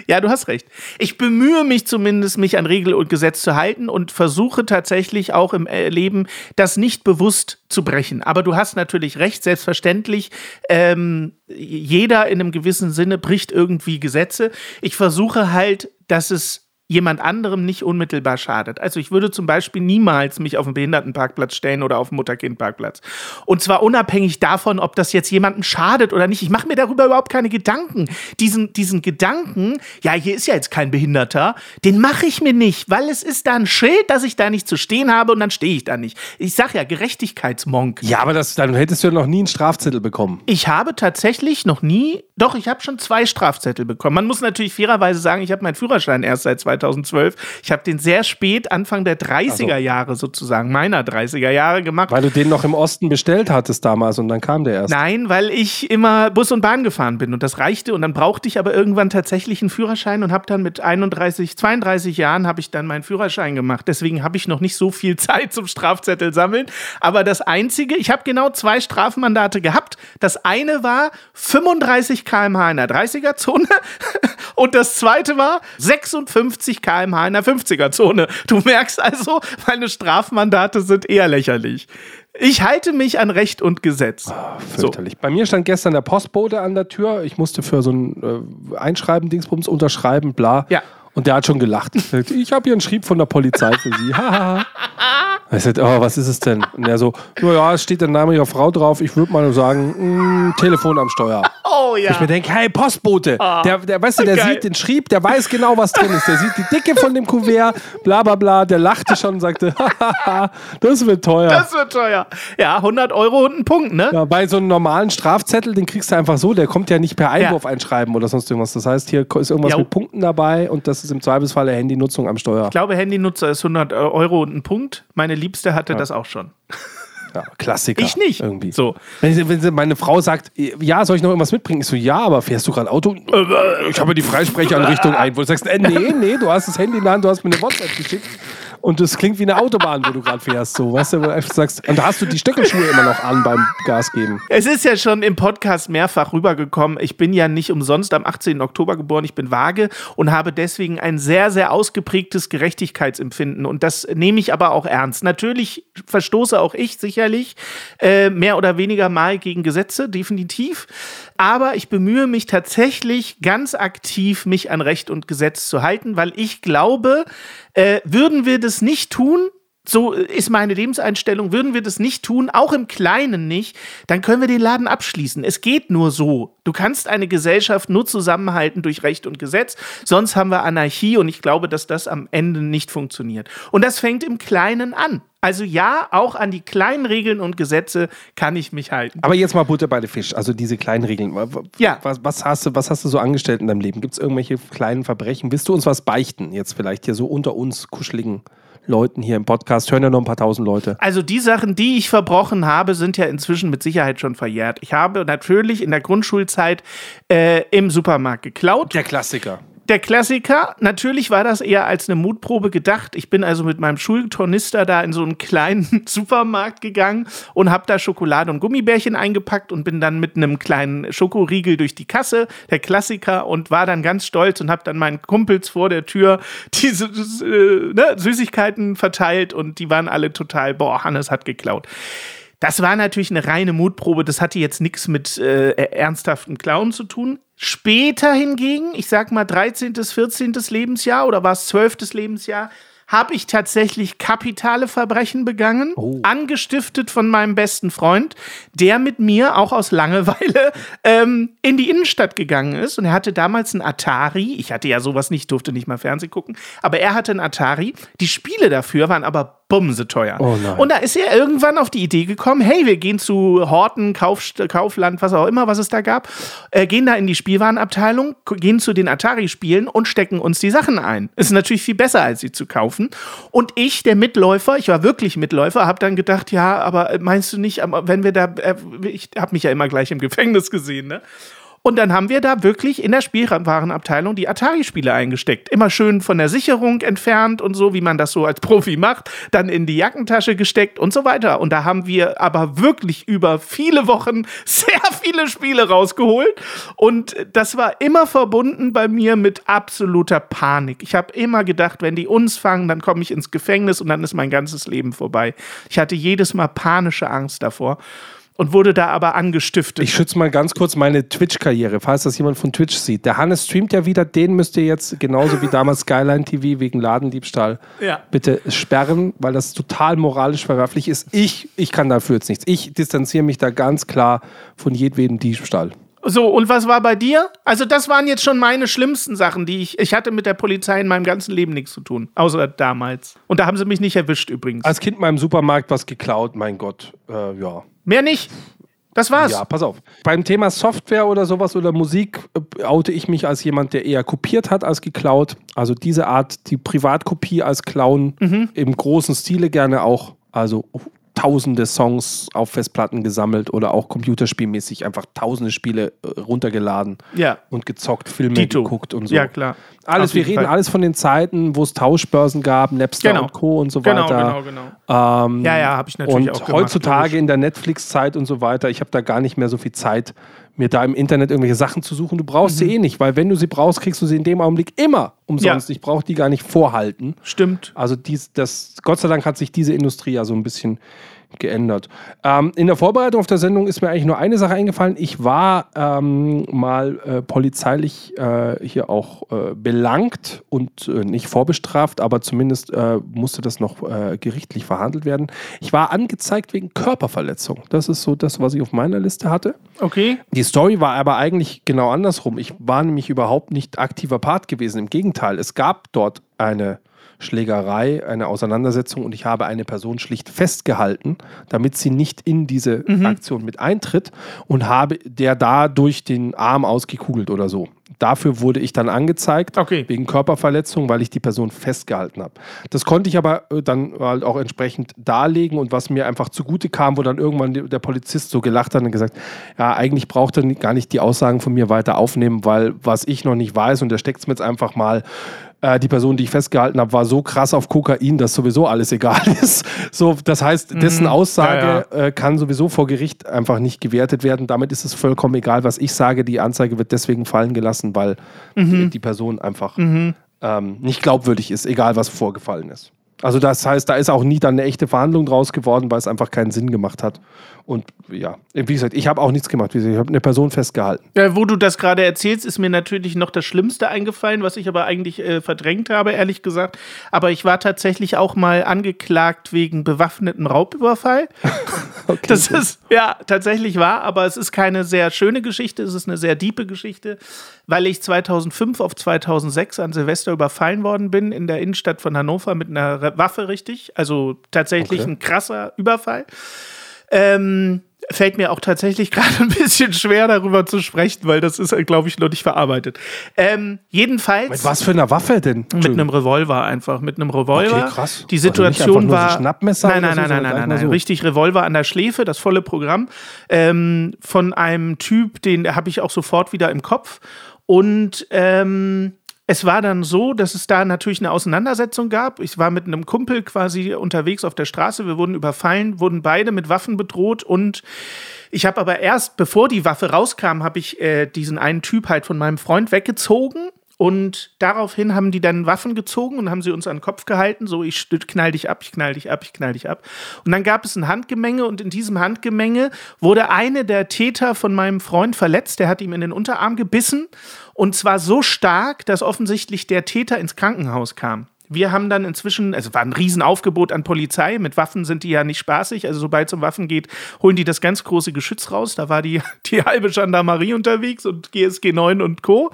Ja, du hast recht. Ich bemühe mich zumindest, mich an Regel und Gesetz zu halten und versuche tatsächlich auch im Leben das nicht bewusst zu brechen. Aber du hast natürlich recht, selbstverständlich. Ähm, jeder in einem gewissen Sinne bricht irgendwie Gesetze. Ich versuche halt, dass es jemand anderem nicht unmittelbar schadet. Also ich würde zum Beispiel niemals mich auf einen Behindertenparkplatz stellen oder auf einen Mutter-Kind-Parkplatz. Und zwar unabhängig davon, ob das jetzt jemandem schadet oder nicht. Ich mache mir darüber überhaupt keine Gedanken. Diesen, diesen Gedanken, ja, hier ist ja jetzt kein Behinderter, den mache ich mir nicht, weil es ist da ein Schild, dass ich da nicht zu stehen habe und dann stehe ich da nicht. Ich sage ja, Gerechtigkeitsmonk. Ja, aber das, dann hättest du ja noch nie einen Strafzettel bekommen. Ich habe tatsächlich noch nie, doch, ich habe schon zwei Strafzettel bekommen. Man muss natürlich fairerweise sagen, ich habe meinen Führerschein erst seit 2000 2012. Ich habe den sehr spät, Anfang der 30er also. Jahre sozusagen, meiner 30er Jahre gemacht. Weil du den noch im Osten bestellt hattest damals und dann kam der erst. Nein, weil ich immer Bus und Bahn gefahren bin und das reichte und dann brauchte ich aber irgendwann tatsächlich einen Führerschein und habe dann mit 31, 32 Jahren habe ich dann meinen Führerschein gemacht. Deswegen habe ich noch nicht so viel *laughs* Zeit zum Strafzettel sammeln. Aber das Einzige, ich habe genau zwei Strafmandate gehabt. Das eine war 35 km/h in der 30er-Zone *laughs* und das zweite war 56 km/h in der 50er-Zone. Du merkst also, meine Strafmandate sind eher lächerlich. Ich halte mich an Recht und Gesetz. Oh, fürchterlich. So. Bei mir stand gestern der Postbote an der Tür. Ich musste für so ein äh, Einschreiben, Dingsbums unterschreiben, bla. Ja. Und der hat schon gelacht. Ich habe hier einen Schrieb von der Polizei für Sie. ich sagte, oh, was ist es denn? Und er so, ja, es steht der Name Ihrer Frau drauf. Ich würde mal sagen, mh, mm, Telefon am Steuer. Oh ja. Ich mir denke, hey, Postbote. Oh, der, der, weißt du, der geil. sieht den Schrieb, der weiß genau, was drin ist. Der sieht die Dicke von dem Kuvert, bla bla bla. Der lachte schon und sagte, das wird teuer. Das wird teuer. Ja, 100 Euro und ein Punkt, ne? Ja, bei so einem normalen Strafzettel, den kriegst du einfach so. Der kommt ja nicht per Einwurf ja. einschreiben oder sonst irgendwas. Das heißt, hier ist irgendwas jo. mit Punkten dabei und das ist im Zweifelsfall Handynutzung am Steuer. Ich glaube, Handynutzer ist 100 Euro und ein Punkt. Meine Liebste hatte ja. das auch schon. Ja, Klassiker. Ich nicht. Irgendwie. So. Wenn, wenn meine Frau sagt, ja, soll ich noch irgendwas mitbringen? Ich so, ja, aber fährst du gerade Auto? Äh, ich habe die Freisprecheinrichtung ein. Wo du sagst, äh, nee, *laughs* nee, du hast das Handy in der Hand, du hast mir eine WhatsApp geschickt und es klingt wie eine Autobahn, wo du gerade fährst. So, weißt du, wo du sagst, und da hast du die Stöckelschuhe immer noch an beim Gas geben. Es ist ja schon im Podcast mehrfach rübergekommen. Ich bin ja nicht umsonst am 18. Oktober geboren. Ich bin vage und habe deswegen ein sehr, sehr ausgeprägtes Gerechtigkeitsempfinden. Und das nehme ich aber auch ernst. Natürlich verstoße auch ich sicherlich äh, mehr oder weniger mal gegen Gesetze, definitiv. Aber ich bemühe mich tatsächlich ganz aktiv, mich an Recht und Gesetz zu halten, weil ich glaube, äh, würden wir das nicht tun, so ist meine Lebenseinstellung, würden wir das nicht tun, auch im Kleinen nicht, dann können wir den Laden abschließen. Es geht nur so. Du kannst eine Gesellschaft nur zusammenhalten durch Recht und Gesetz, sonst haben wir Anarchie und ich glaube, dass das am Ende nicht funktioniert. Und das fängt im Kleinen an. Also ja, auch an die kleinen Regeln und Gesetze kann ich mich halten. Aber jetzt mal Butter bei den Fisch, also diese kleinen Regeln. Ja. Was, was, hast du, was hast du so angestellt in deinem Leben? Gibt es irgendwelche kleinen Verbrechen? Willst du uns was beichten? Jetzt vielleicht hier so unter uns kuscheligen Leuten hier im Podcast. Hören ja noch ein paar tausend Leute. Also die Sachen, die ich verbrochen habe, sind ja inzwischen mit Sicherheit schon verjährt. Ich habe natürlich in der Grundschulzeit äh, im Supermarkt geklaut. Der Klassiker der Klassiker, natürlich war das eher als eine Mutprobe gedacht. Ich bin also mit meinem Schultornister da in so einen kleinen *laughs* Supermarkt gegangen und habe da Schokolade und Gummibärchen eingepackt und bin dann mit einem kleinen Schokoriegel durch die Kasse, der Klassiker, und war dann ganz stolz und habe dann meinen Kumpels vor der Tür *laughs* diese äh, ne, Süßigkeiten verteilt und die waren alle total, boah, Hannes hat geklaut. Das war natürlich eine reine Mutprobe. Das hatte jetzt nichts mit äh, ernsthaften Klauen zu tun. Später hingegen, ich sag mal 13., 14. Lebensjahr oder war es 12. Lebensjahr, habe ich tatsächlich kapitale Verbrechen begangen, oh. angestiftet von meinem besten Freund, der mit mir auch aus Langeweile *laughs* ähm, in die Innenstadt gegangen ist. Und er hatte damals ein Atari. Ich hatte ja sowas nicht, durfte nicht mal Fernsehen gucken. Aber er hatte ein Atari. Die Spiele dafür waren aber bumse teuer. Oh und da ist er irgendwann auf die Idee gekommen, hey, wir gehen zu Horten, Kauf, Kaufland, was auch immer, was es da gab, äh, gehen da in die Spielwarenabteilung, gehen zu den Atari-Spielen und stecken uns die Sachen ein. Ist natürlich viel besser, als sie zu kaufen. Und ich, der Mitläufer, ich war wirklich Mitläufer, habe dann gedacht, ja, aber meinst du nicht, wenn wir da, äh, ich habe mich ja immer gleich im Gefängnis gesehen, ne? Und dann haben wir da wirklich in der Spielwarenabteilung die Atari-Spiele eingesteckt. Immer schön von der Sicherung entfernt und so, wie man das so als Profi macht. Dann in die Jackentasche gesteckt und so weiter. Und da haben wir aber wirklich über viele Wochen *laughs* sehr viele Spiele rausgeholt. Und das war immer verbunden bei mir mit absoluter Panik. Ich habe immer gedacht, wenn die uns fangen, dann komme ich ins Gefängnis und dann ist mein ganzes Leben vorbei. Ich hatte jedes Mal panische Angst davor. Und wurde da aber angestiftet. Ich schütze mal ganz kurz meine Twitch-Karriere, falls das jemand von Twitch sieht. Der Hannes streamt ja wieder, den müsst ihr jetzt genauso wie damals Skyline TV wegen Ladendiebstahl Ja. bitte sperren, weil das total moralisch verwerflich ist. Ich, ich kann dafür jetzt nichts. Ich distanziere mich da ganz klar von jedwedem Diebstahl. So, und was war bei dir? Also, das waren jetzt schon meine schlimmsten Sachen, die ich. Ich hatte mit der Polizei in meinem ganzen Leben nichts zu tun. Außer damals. Und da haben sie mich nicht erwischt übrigens. Als Kind mal im Supermarkt was geklaut, mein Gott. Äh, ja. Mehr nicht. Das war's. Ja, pass auf. Beim Thema Software oder sowas oder Musik äh, oute ich mich als jemand, der eher kopiert hat als geklaut. Also diese Art, die Privatkopie als Clown im großen Stile gerne auch. Also tausende Songs auf Festplatten gesammelt oder auch computerspielmäßig einfach tausende Spiele äh, runtergeladen Ja. und gezockt, Filme Dito. geguckt und so. Ja, klar. Alles, Auf wir reden Fall. alles von den Zeiten, wo es Tauschbörsen gab, Napster Genau. und Co. und so Genau, weiter. genau, genau. Ähm, Ja, ja, habe ich natürlich und auch gemacht, heutzutage in der Netflix-Zeit und so weiter, ich habe da gar nicht mehr so viel Zeit, mir da im Internet irgendwelche Sachen zu suchen. Du brauchst Mhm. sie eh nicht, weil wenn du sie brauchst, kriegst du sie in dem Augenblick immer umsonst. Ja. Ich brauche die gar nicht vorhalten. Stimmt. Also dies, das, Gott sei Dank hat sich diese Industrie ja so ein bisschen geändert. Ähm, in der Vorbereitung auf der Sendung ist mir eigentlich nur eine Sache eingefallen. Ich war ähm, mal äh, polizeilich äh, hier auch äh, belangt und äh, nicht vorbestraft, aber zumindest äh, musste das noch äh, gerichtlich verhandelt werden. Ich war angezeigt wegen Körperverletzung. Das ist so das, was ich auf meiner Liste hatte. Okay. Die Story war aber eigentlich genau andersrum. Ich war nämlich überhaupt nicht aktiver Part gewesen. Im Gegenteil, es gab dort eine Schlägerei, eine Auseinandersetzung und ich habe eine Person schlicht festgehalten, damit sie nicht in diese Aktion mit eintritt und habe der dadurch den Arm ausgekugelt oder so. Dafür wurde ich dann angezeigt, Okay. wegen Körperverletzung, weil ich die Person festgehalten habe. Das konnte ich aber äh, dann halt auch entsprechend darlegen und was mir einfach zugute kam, wo dann irgendwann der Polizist so gelacht hat und gesagt, ja, eigentlich braucht er gar nicht die Aussagen von mir weiter aufnehmen, weil was ich noch nicht weiß und der steckt es mir jetzt einfach mal, äh, die Person, die ich festgehalten habe, war so krass auf Kokain, dass sowieso alles egal *laughs* ist. So, das heißt, dessen Aussage Ja, Äh, kann sowieso vor Gericht einfach nicht gewertet werden. Damit ist es vollkommen egal, was ich sage. Die Anzeige wird deswegen fallen gelassen, weil die, die Person einfach ähm, nicht glaubwürdig ist, egal was vorgefallen ist. Also das heißt, da ist auch nie dann eine echte Verhandlung draus geworden, weil es einfach keinen Sinn gemacht hat. Und ja, wie gesagt, ich habe auch nichts gemacht. Gesagt, Ich habe eine Person festgehalten. Ja, wo du das gerade erzählst, ist mir natürlich noch das Schlimmste eingefallen, was ich aber eigentlich äh, verdrängt habe, ehrlich gesagt. Aber ich war tatsächlich auch mal angeklagt wegen bewaffneten Raubüberfall. *laughs* das ist ja tatsächlich wahr, aber es ist keine sehr schöne Geschichte, es ist eine sehr diepe Geschichte, weil ich 2005 auf 2006 an Silvester überfallen worden bin in der Innenstadt von Hannover mit einer Waffe, richtig. Also tatsächlich Okay. ein krasser Überfall. Ähm, fällt mir auch tatsächlich *laughs* gerade ein bisschen schwer, darüber zu sprechen, weil das ist, glaube ich, noch nicht verarbeitet. Ähm, jedenfalls Mit was für einer Waffe denn? mit einem Revolver einfach, mit einem Revolver. Okay, krass. Die Also Situation einfach nur so war Schnappmesser Nein, nein, nein, nein, nein, nein, nein, so. richtig Revolver an der Schläfe, das volle Programm ähm, von einem Typ, den habe ich auch sofort wieder im Kopf und ähm, es war dann so, dass es da natürlich eine Auseinandersetzung gab. Ich war mit einem Kumpel quasi unterwegs auf der Straße. Wir wurden überfallen, wurden beide mit Waffen bedroht und ich habe aber erst, bevor die Waffe rauskam, habe ich äh, diesen einen Typ halt von meinem Freund weggezogen. Und daraufhin haben die dann Waffen gezogen und haben sie uns an den Kopf gehalten. So, ich knall dich ab, ich knall dich ab, ich knall dich ab. Und dann gab es ein Handgemenge und in diesem Handgemenge wurde eine der Täter von meinem Freund verletzt. Der hat ihm in den Unterarm gebissen und zwar so stark, dass offensichtlich der Täter ins Krankenhaus kam. Wir haben dann inzwischen, also war ein Riesenaufgebot an Polizei. Mit Waffen sind die ja nicht spaßig. Also sobald es um Waffen geht, holen die das ganz große Geschütz raus. Da war die, *laughs* die halbe Gendarmerie unterwegs und GSG 9 und Co.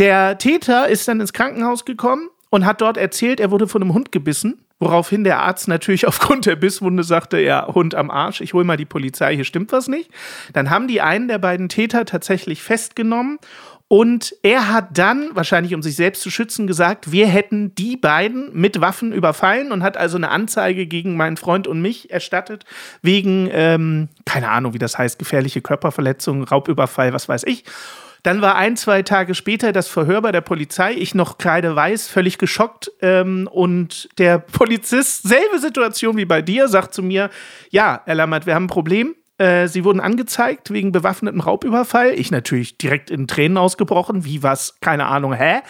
Der Täter ist dann ins Krankenhaus gekommen und hat dort erzählt, er wurde von einem Hund gebissen. Woraufhin der Arzt natürlich *laughs* aufgrund der Bisswunde sagte, ja, Hund am Arsch, ich hol mal die Polizei, hier stimmt was nicht. Dann haben die einen der beiden Täter tatsächlich festgenommen und er hat dann, wahrscheinlich um sich selbst zu schützen, gesagt, wir hätten die beiden mit Waffen überfallen und hat also eine Anzeige gegen meinen Freund und mich erstattet, wegen, ähm, keine Ahnung, wie das heißt, gefährliche Körperverletzung, Raubüberfall, was weiß ich. Dann war ein, zwei Tage später das Verhör bei der Polizei. Ich noch kreideweiß, völlig geschockt. Ähm, und der Polizist, selbe Situation wie bei dir, sagt zu mir: Ja, Herr Lammert, wir haben ein Problem. Äh, Sie wurden angezeigt wegen bewaffnetem Raubüberfall. Ich natürlich direkt in Tränen ausgebrochen. Wie was? Keine Ahnung. Hä?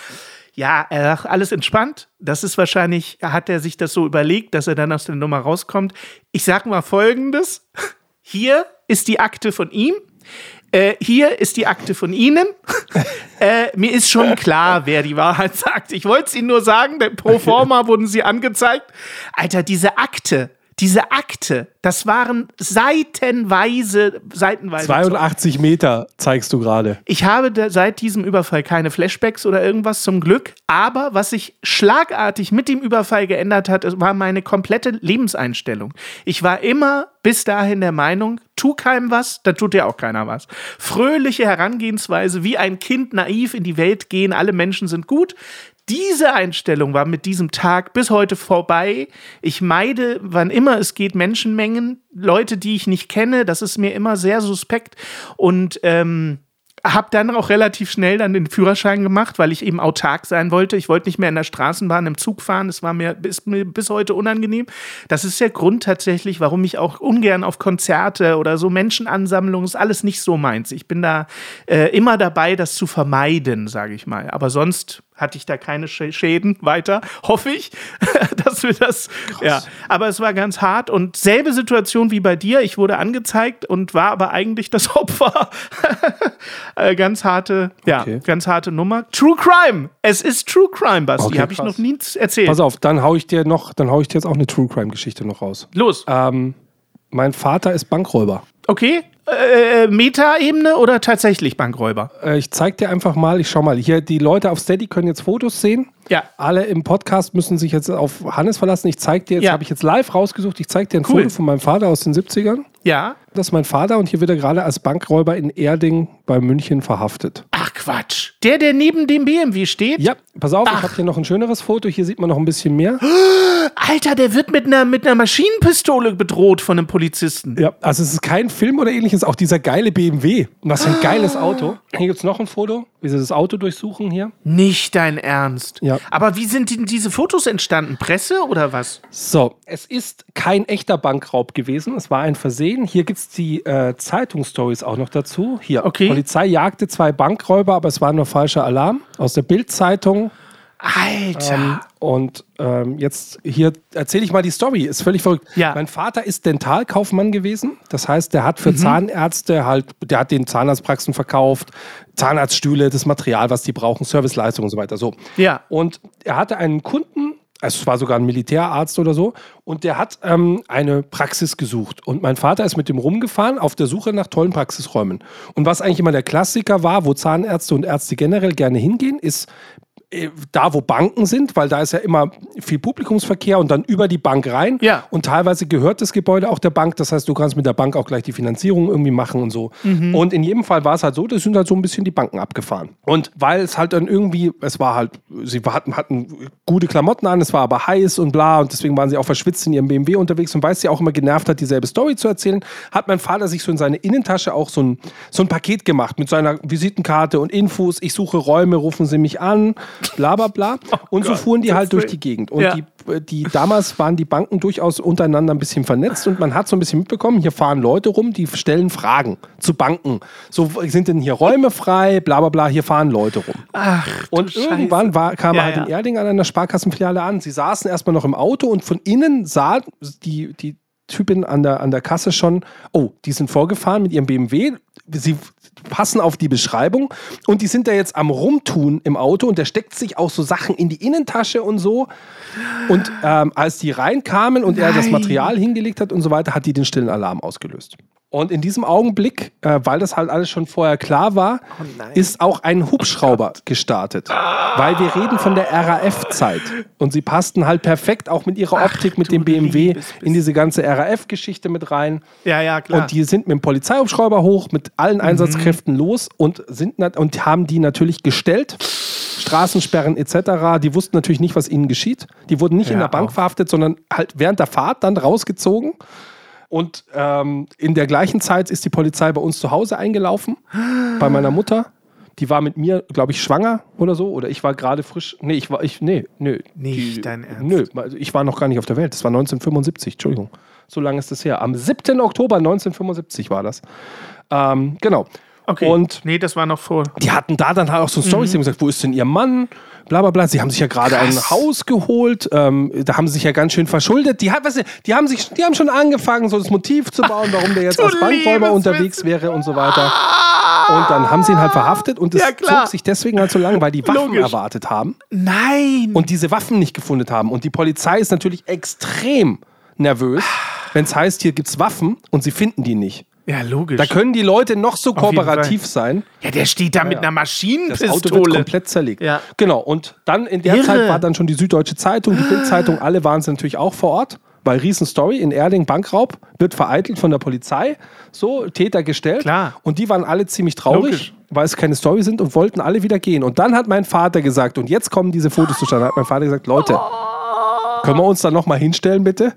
Ja, er sagt, alles entspannt. Das ist wahrscheinlich, hat er sich das so überlegt, dass er dann aus der Nummer rauskommt. Ich sag mal folgendes. *laughs* Hier ist die Akte von ihm. Äh, hier ist die Akte von Ihnen. *laughs* äh, mir ist schon klar, wer die Wahrheit *laughs* sagt. Ich wollte es Ihnen nur sagen, denn pro forma wurden Sie angezeigt. Alter, diese Akte, diese Akte, das waren seitenweise, seitenweise. 82 Meter zeigst du gerade. Ich habe seit diesem Überfall keine Flashbacks oder irgendwas zum Glück. Aber was sich schlagartig mit dem Überfall geändert hat, war meine komplette Lebenseinstellung. Ich war immer bis dahin der Meinung, tu keinem was, dann tut dir auch keiner was. Fröhliche Herangehensweise, wie ein Kind naiv in die Welt gehen, alle Menschen sind gut diese Einstellung war mit diesem Tag bis heute vorbei. Ich meide, wann immer es geht, Menschenmengen, Leute, die ich nicht kenne. Das ist mir immer sehr suspekt. Und ähm, habe dann auch relativ schnell dann den Führerschein gemacht, weil ich eben autark sein wollte. Ich wollte nicht mehr in der Straßenbahn im Zug fahren. Das war mir bis, bis heute unangenehm. Das ist der Grund tatsächlich, warum ich auch ungern auf Konzerte oder so Menschenansammlungen ist alles nicht so meins. Ich bin da äh, immer dabei, das zu vermeiden, sage ich mal. Aber sonst hatte ich da keine Schäden weiter, *laughs* hoffe ich, *laughs* dass wir das. Krass. Ja, aber es war ganz hart und selbe Situation wie bei dir. Ich wurde angezeigt und war aber eigentlich das *laughs* Opfer. Äh, ganz harte, ja, okay. ganz harte Nummer. True Crime. Es ist True Crime, Basti. Okay, Habe ich noch nie erzählt. Pass auf, dann hau ich dir noch, dann hau ich dir jetzt auch eine True Crime Geschichte noch raus. Los. Ähm, mein Vater ist Bankräuber. Okay. Äh, äh, Meta-Ebene oder tatsächlich Bankräuber? Äh, ich zeig dir einfach mal, ich schau mal, hier, die Leute auf Steady können jetzt Fotos sehen. Ja. Alle im Podcast müssen sich jetzt auf Hannes verlassen. Ich zeig dir jetzt, ja. habe ich jetzt live rausgesucht, ich zeig dir ein cool. Foto von meinem Vater aus den 70ern. Ja. Das ist mein Vater und hier wird er gerade als Bankräuber in Erding bei München verhaftet. Ach Quatsch. Der, der neben dem BMW steht? Ja, pass auf, Ach. ich habe hier noch ein schöneres Foto. Hier sieht man noch ein bisschen mehr. *gasps* Alter, der wird mit einer, mit einer Maschinenpistole bedroht von einem Polizisten. Ja, also es ist kein Film oder ähnliches, auch dieser geile BMW. Was für ein geiles Auto. Hier gibt es noch ein Foto, wie sie das Auto durchsuchen hier. Nicht dein Ernst. Ja. Aber wie sind die, diese Fotos entstanden? Presse oder was? So, es ist kein echter Bankraub gewesen. Es war ein Versehen. Hier gibt es die äh, Zeitungsstories auch noch dazu. Hier, okay. Polizei jagte zwei Bankräuber, aber es war nur falscher Alarm. Aus der Bildzeitung. Alter. Ähm, und ähm, jetzt hier erzähle ich mal die Story. Ist völlig verrückt. Ja. Mein Vater ist Dentalkaufmann gewesen. Das heißt, der hat für mhm. Zahnärzte halt, der hat den Zahnarztpraxen verkauft, Zahnarztstühle, das Material, was die brauchen, Serviceleistungen und so weiter. So. Ja. Und er hatte einen Kunden, also es war sogar ein Militärarzt oder so, und der hat ähm, eine Praxis gesucht. Und mein Vater ist mit dem rumgefahren auf der Suche nach tollen Praxisräumen. Und was eigentlich immer der Klassiker war, wo Zahnärzte und Ärzte generell gerne hingehen, ist da, wo Banken sind, weil da ist ja immer viel Publikumsverkehr und dann über die Bank rein. Ja. Und teilweise gehört das Gebäude auch der Bank. Das heißt, du kannst mit der Bank auch gleich die Finanzierung irgendwie machen und so. Mhm. Und in jedem Fall war es halt so, das sind halt so ein bisschen die Banken abgefahren. Und weil es halt dann irgendwie, es war halt, sie hatten, hatten gute Klamotten an, es war aber heiß und bla und deswegen waren sie auch verschwitzt in ihrem BMW unterwegs und weil es sie auch immer genervt hat, dieselbe Story zu erzählen, hat mein Vater sich so in seine Innentasche auch so ein, so ein Paket gemacht mit seiner Visitenkarte und Infos. Ich suche Räume, rufen Sie mich an bla bla bla. *laughs* Oh und so fuhren die halt durch die Gegend. Und ja. die, die, damals waren die Banken durchaus untereinander ein bisschen vernetzt und man hat so ein bisschen mitbekommen, hier fahren Leute rum, die stellen Fragen zu Banken. So, sind denn hier Räume frei, bla bla bla, hier fahren Leute rum. Ach, und irgendwann war, kam ja, halt ja. in Erding an einer Sparkassenfiliale an. Sie saßen erstmal noch im Auto und von innen sah die, die Typin an der, an der Kasse schon, oh, die sind vorgefahren mit ihrem BMW. Sie passen auf die Beschreibung und die sind da jetzt am Rumtun im Auto und der steckt sich auch so Sachen in die Innentasche und so. Und ähm, als die reinkamen und Nein. er das Material hingelegt hat und so weiter, hat die den stillen Alarm ausgelöst. Und in diesem Augenblick, äh, weil das halt alles schon vorher klar war, oh ist auch ein Hubschrauber oh gestartet. Weil wir reden von der RAF-Zeit. Und sie passten halt perfekt auch mit ihrer Optik, Ach, mit dem BMW in diese ganze RAF-Geschichte mit rein. Ja, ja, klar. Und die sind mit dem Polizeihubschrauber hoch, mit allen mhm. Einsatzkräften los und, sind und haben die natürlich gestellt. Straßensperren etc. Die wussten natürlich nicht, was ihnen geschieht. Die wurden nicht ja, in der Bank auch. verhaftet, sondern halt während der Fahrt dann rausgezogen. Und ähm, in der gleichen Zeit ist die Polizei bei uns zu Hause eingelaufen, bei meiner Mutter. Die war mit mir, glaube ich, schwanger oder so. Oder ich war gerade frisch. Nee, ich war, ich, nee, nö. Nicht die, dein Ernst? Nö, also ich war noch gar nicht auf der Welt. Das war 1975, Entschuldigung. So lange ist das her. Am 7. Oktober 1975 war das. Ähm, genau. Okay. Und nee, das war noch vor. die hatten da dann halt auch so Storys, die haben gesagt, wo ist denn ihr Mann? Bla bla bla. Sie haben sich ja gerade ein. Haus geholt. Ähm, da haben sie sich ja ganz schön verschuldet. Die, hat, weißt du, die, haben sich, die haben schon angefangen, so das Motiv zu bauen, *laughs* warum der jetzt als Bankräuber unterwegs wäre und so weiter. Und dann haben sie ihn halt verhaftet und es Ja, zog sich deswegen halt so lang, weil die Waffen Logisch. erwartet haben Nein! und diese Waffen nicht gefunden haben. Und die Polizei ist natürlich extrem nervös, wenn es heißt, hier gibt es Waffen und sie finden die nicht. Ja, logisch. Da können die Leute noch so kooperativ sein. ja, der steht da mit einer Das Auto wird Maschinenpistole. komplett zerlegt. Ja. Genau. Und dann in der Irre. Zeit war dann schon die Süddeutsche Zeitung, die Bildzeitung, *gasps* alle waren sie natürlich auch vor Ort. Weil Riesenstory in Erding Bankraub wird vereitelt von der Polizei. So, Täter gestellt. Klar. Und die waren alle ziemlich traurig, Logisch. weil es keine Story sind und wollten alle wieder gehen. Und dann hat mein Vater gesagt, und jetzt kommen diese Fotos zustande, hat mein Vater gesagt, Leute, können wir uns da nochmal hinstellen, bitte?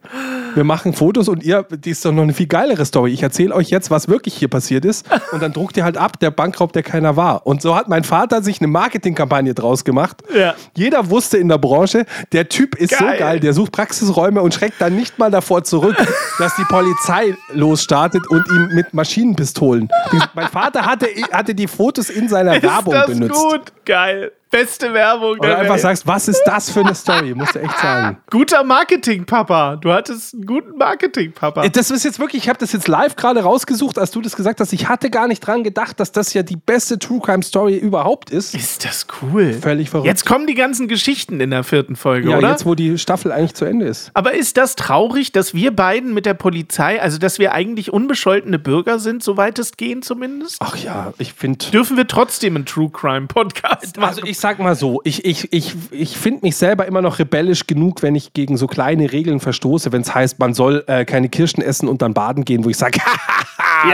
Wir machen Fotos und ihr, die ist doch noch eine viel geilere Story. Ich erzähle euch jetzt, was wirklich hier passiert ist. Und dann druckt ihr halt ab, der Bankraub, der keiner war. Und so hat mein Vater sich eine Marketingkampagne draus gemacht. Ja. Jeder wusste in der Branche, der Typ ist Geil. so geil, der sucht Praxisräume und schreckt dann nicht mal davor zurück, dass die Polizei losstartet und ihn mit Maschinenpistolen. Mein Vater hatte, hatte die Fotos in seiner Werbung ist das benutzt. gut? Geil. Beste Werbung. Und der einfach Welt. sagst, was ist das für eine Story? Musst du echt sagen. Guter Marketing-Papa. Du hattest einen guten Marketing-Papa. Das ist jetzt wirklich, ich habe das jetzt live gerade rausgesucht, als du das gesagt hast. Ich hatte gar nicht dran gedacht, dass das ja die beste True Crime Story überhaupt ist. Ist das cool. Völlig verrückt. Jetzt kommen die ganzen Geschichten in der vierten Folge, ja, oder? jetzt, wo die Staffel eigentlich zu Ende ist. Aber ist das traurig, dass wir beiden mit der Polizei, also dass wir eigentlich unbescholtene Bürger sind, soweit es gehen zumindest? Ach ja, ich finde. Dürfen wir trotzdem einen True Crime Podcast machen? Also ich sag mal so, ich, ich, ich, ich finde mich selber immer noch rebellisch genug, wenn ich gegen so kleine Regeln verstoße, wenn es heißt, man soll äh, keine Kirschen essen und dann baden gehen, wo ich sage, *laughs*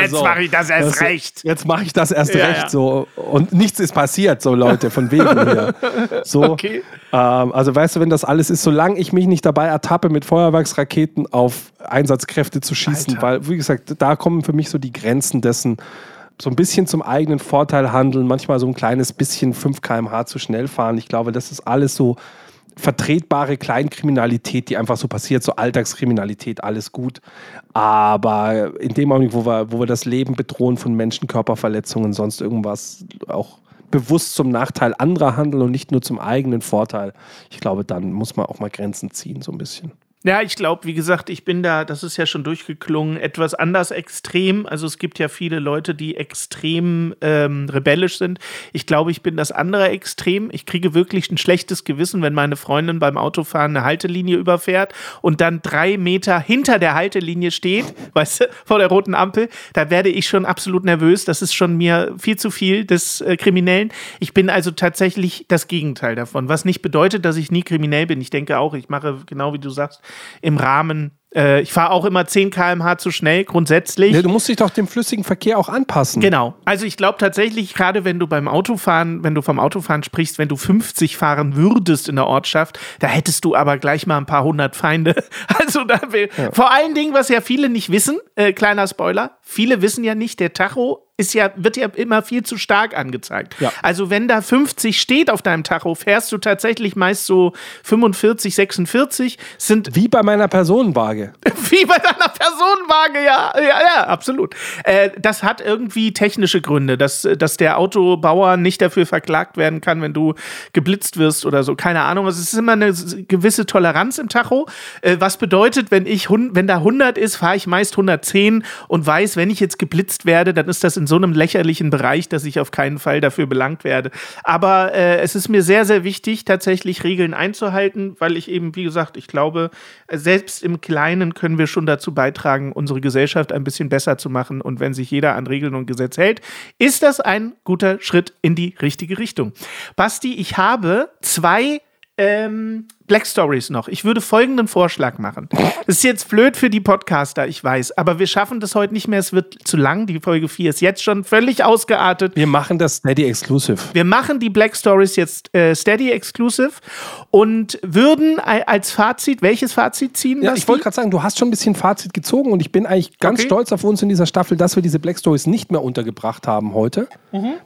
Jetzt mache ich das erst recht. Jetzt mache ich das erst Ja, recht. ja. So. Und nichts ist passiert, so Leute, von wegen *laughs* hier. So, Okay. ähm, also weißt du, wenn das alles ist, solange ich mich nicht dabei ertappe, mit Feuerwerksraketen auf Einsatzkräfte zu schießen, Alter. weil, wie gesagt, da kommen für mich so die Grenzen dessen, so ein bisschen zum eigenen Vorteil handeln, manchmal so ein kleines bisschen 5 km/h zu schnell fahren. Ich glaube, das ist alles so vertretbare Kleinkriminalität, die einfach so passiert, so Alltagskriminalität, alles gut. Aber in dem Augenblick, wo wir, wo wir das Leben bedrohen von Menschen, Körperverletzungen, sonst irgendwas, auch bewusst zum Nachteil anderer handeln und nicht nur zum eigenen Vorteil, ich glaube, dann muss man auch mal Grenzen ziehen, so ein bisschen. Ja, ich glaube, wie gesagt, ich bin da, das ist ja schon durchgeklungen, etwas anders extrem. Also es gibt ja viele Leute, die extrem ähm, rebellisch sind. Ich glaube, ich bin das andere Extrem. Ich kriege wirklich ein schlechtes Gewissen, wenn meine Freundin beim Autofahren eine Haltelinie überfährt und dann drei Meter hinter der Haltelinie steht, *laughs* weißt du, vor der roten Ampel. Da werde ich schon absolut nervös. Das ist schon mir viel zu viel des äh, Kriminellen. Ich bin also tatsächlich das Gegenteil davon, was nicht bedeutet, dass ich nie kriminell bin. Ich denke auch, ich mache genau wie du sagst, im Rahmen. Äh, ich fahre auch immer 10 km/h zu schnell, grundsätzlich. Ja, du musst dich doch dem flüssigen Verkehr auch anpassen. Genau. Also ich glaube tatsächlich, gerade wenn du beim Autofahren, wenn du vom Autofahren sprichst, wenn du 50 fahren würdest in der Ortschaft, da hättest du aber gleich mal ein paar hundert Feinde. *laughs* Also da will, vor allen Dingen, was ja viele nicht wissen, äh, kleiner Spoiler, viele wissen ja nicht, der Tacho ist ja, wird ja immer viel zu stark angezeigt. Ja. Also wenn da 50 steht auf deinem Tacho, fährst du tatsächlich meist so 45, 46, sind Wie bei meiner Personenwaage. *laughs* wie bei deiner Personenwaage, ja, ja, ja, absolut. Äh, das hat irgendwie technische Gründe, dass, dass der Autobauer nicht dafür verklagt werden kann, wenn du geblitzt wirst oder so. Keine Ahnung. Es ist immer eine gewisse Toleranz im Tacho. Äh, was bedeutet, wenn ich, wenn da 100 ist, fahre ich meist 110 und weiß, wenn ich jetzt geblitzt werde, dann ist das in so einem lächerlichen Bereich, dass ich auf keinen Fall dafür belangt werde. Aber äh, es ist mir sehr, sehr wichtig, tatsächlich Regeln einzuhalten, weil ich eben, wie gesagt, ich glaube, selbst im Kleinen können wir schon dazu beitragen, unsere Gesellschaft ein bisschen besser zu machen. Und wenn sich jeder an Regeln und Gesetz hält, ist das ein guter Schritt in die richtige Richtung. Basti, ich habe zwei ähm, Black Stories noch. Ich würde folgenden Vorschlag machen. Das ist jetzt blöd für die Podcaster, ich weiß, aber wir schaffen das heute nicht mehr. Es wird zu lang. Die Folge 4 ist jetzt schon völlig ausgeartet. Wir machen das Steady Exclusive. Wir machen die Black Stories jetzt äh, Steady Exclusive und würden als Fazit, welches Fazit ziehen? Ja, ich wollte gerade sagen, du hast schon ein bisschen Fazit gezogen und ich bin eigentlich ganz Okay. stolz auf uns in dieser Staffel, dass wir diese Black Stories nicht mehr untergebracht haben heute.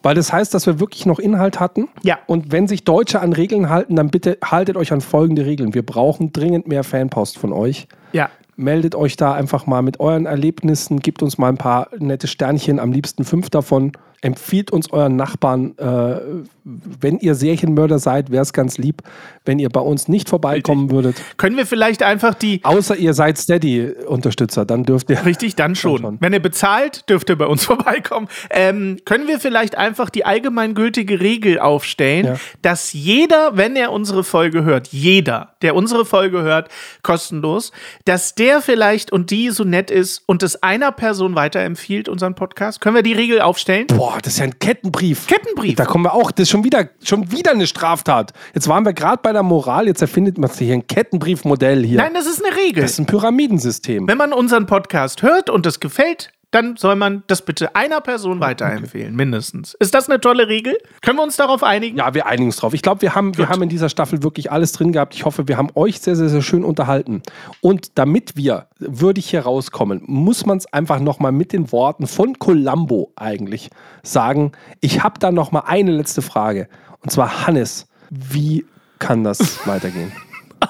Weil das heißt, dass wir wirklich noch Inhalt hatten. Mhm. Ja. Und wenn sich Deutsche an Regeln halten, dann bitte haltet euch an folgende Regeln. Wir brauchen dringend mehr Fanpost von euch. Ja. Meldet euch da einfach mal mit euren Erlebnissen, gebt uns mal ein paar nette Sternchen, am liebsten fünf davon. Empfiehlt uns euren Nachbarn. Äh, wenn ihr Serienmörder seid, wäre es ganz lieb, wenn ihr bei uns nicht vorbeikommen Richtig. würdet. Können wir vielleicht einfach die. Außer ihr seid Steady-Unterstützer, dann dürft ihr. *laughs* Richtig, dann schon. dann schon. Wenn ihr bezahlt, dürft ihr bei uns *laughs* vorbeikommen. Ähm, können wir vielleicht einfach die allgemeingültige Regel aufstellen, ja. dass jeder, wenn er unsere Folge hört, jeder, der unsere Folge hört, kostenlos, dass der vielleicht und die so nett ist und es einer Person weiterempfiehlt, unseren Podcast? Können wir die Regel aufstellen? Boah, das ist ja ein Kettenbrief. Kettenbrief. Da kommen wir auch. Das ist schon wieder, schon wieder eine Straftat. Jetzt waren wir gerade bei der Moral, jetzt erfindet man hier ein Kettenbriefmodell hier. Nein, das ist eine Regel. Das ist ein Pyramidensystem. Wenn man unseren Podcast hört und es gefällt, dann soll man das bitte einer Person weiterempfehlen, mindestens. Ist das eine tolle Regel? Können wir uns darauf einigen? Ja, wir einigen uns drauf. Ich glaube, wir haben, wir haben in dieser Staffel wirklich alles drin gehabt. Ich hoffe, wir haben euch sehr, sehr, sehr schön unterhalten. Und damit wir würdig hier rauskommen, muss man es einfach nochmal mit den Worten von Columbo eigentlich sagen. Ich habe da nochmal eine letzte Frage. Und zwar, Hannes, wie kann das *laughs* weitergehen?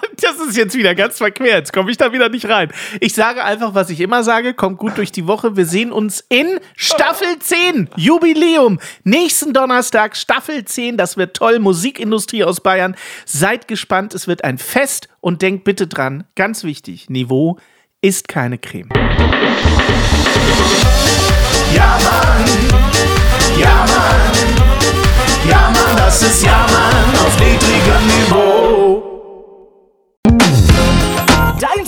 *laughs* Das ist jetzt wieder ganz verquer. Jetzt komme ich da wieder nicht rein. Ich sage einfach, was ich immer sage. Kommt gut durch die Woche. Wir sehen uns in Staffel 10. Jubiläum. Nächsten Donnerstag Staffel 10. Das wird toll. Musikindustrie aus Bayern. Seid gespannt. Es wird ein Fest. Und denkt bitte dran, ganz wichtig, Niveau ist keine Creme. Ja, Mann. Ja, Mann. Ja, Mann, das ist Ja, Mann auf niedrigem Niveau.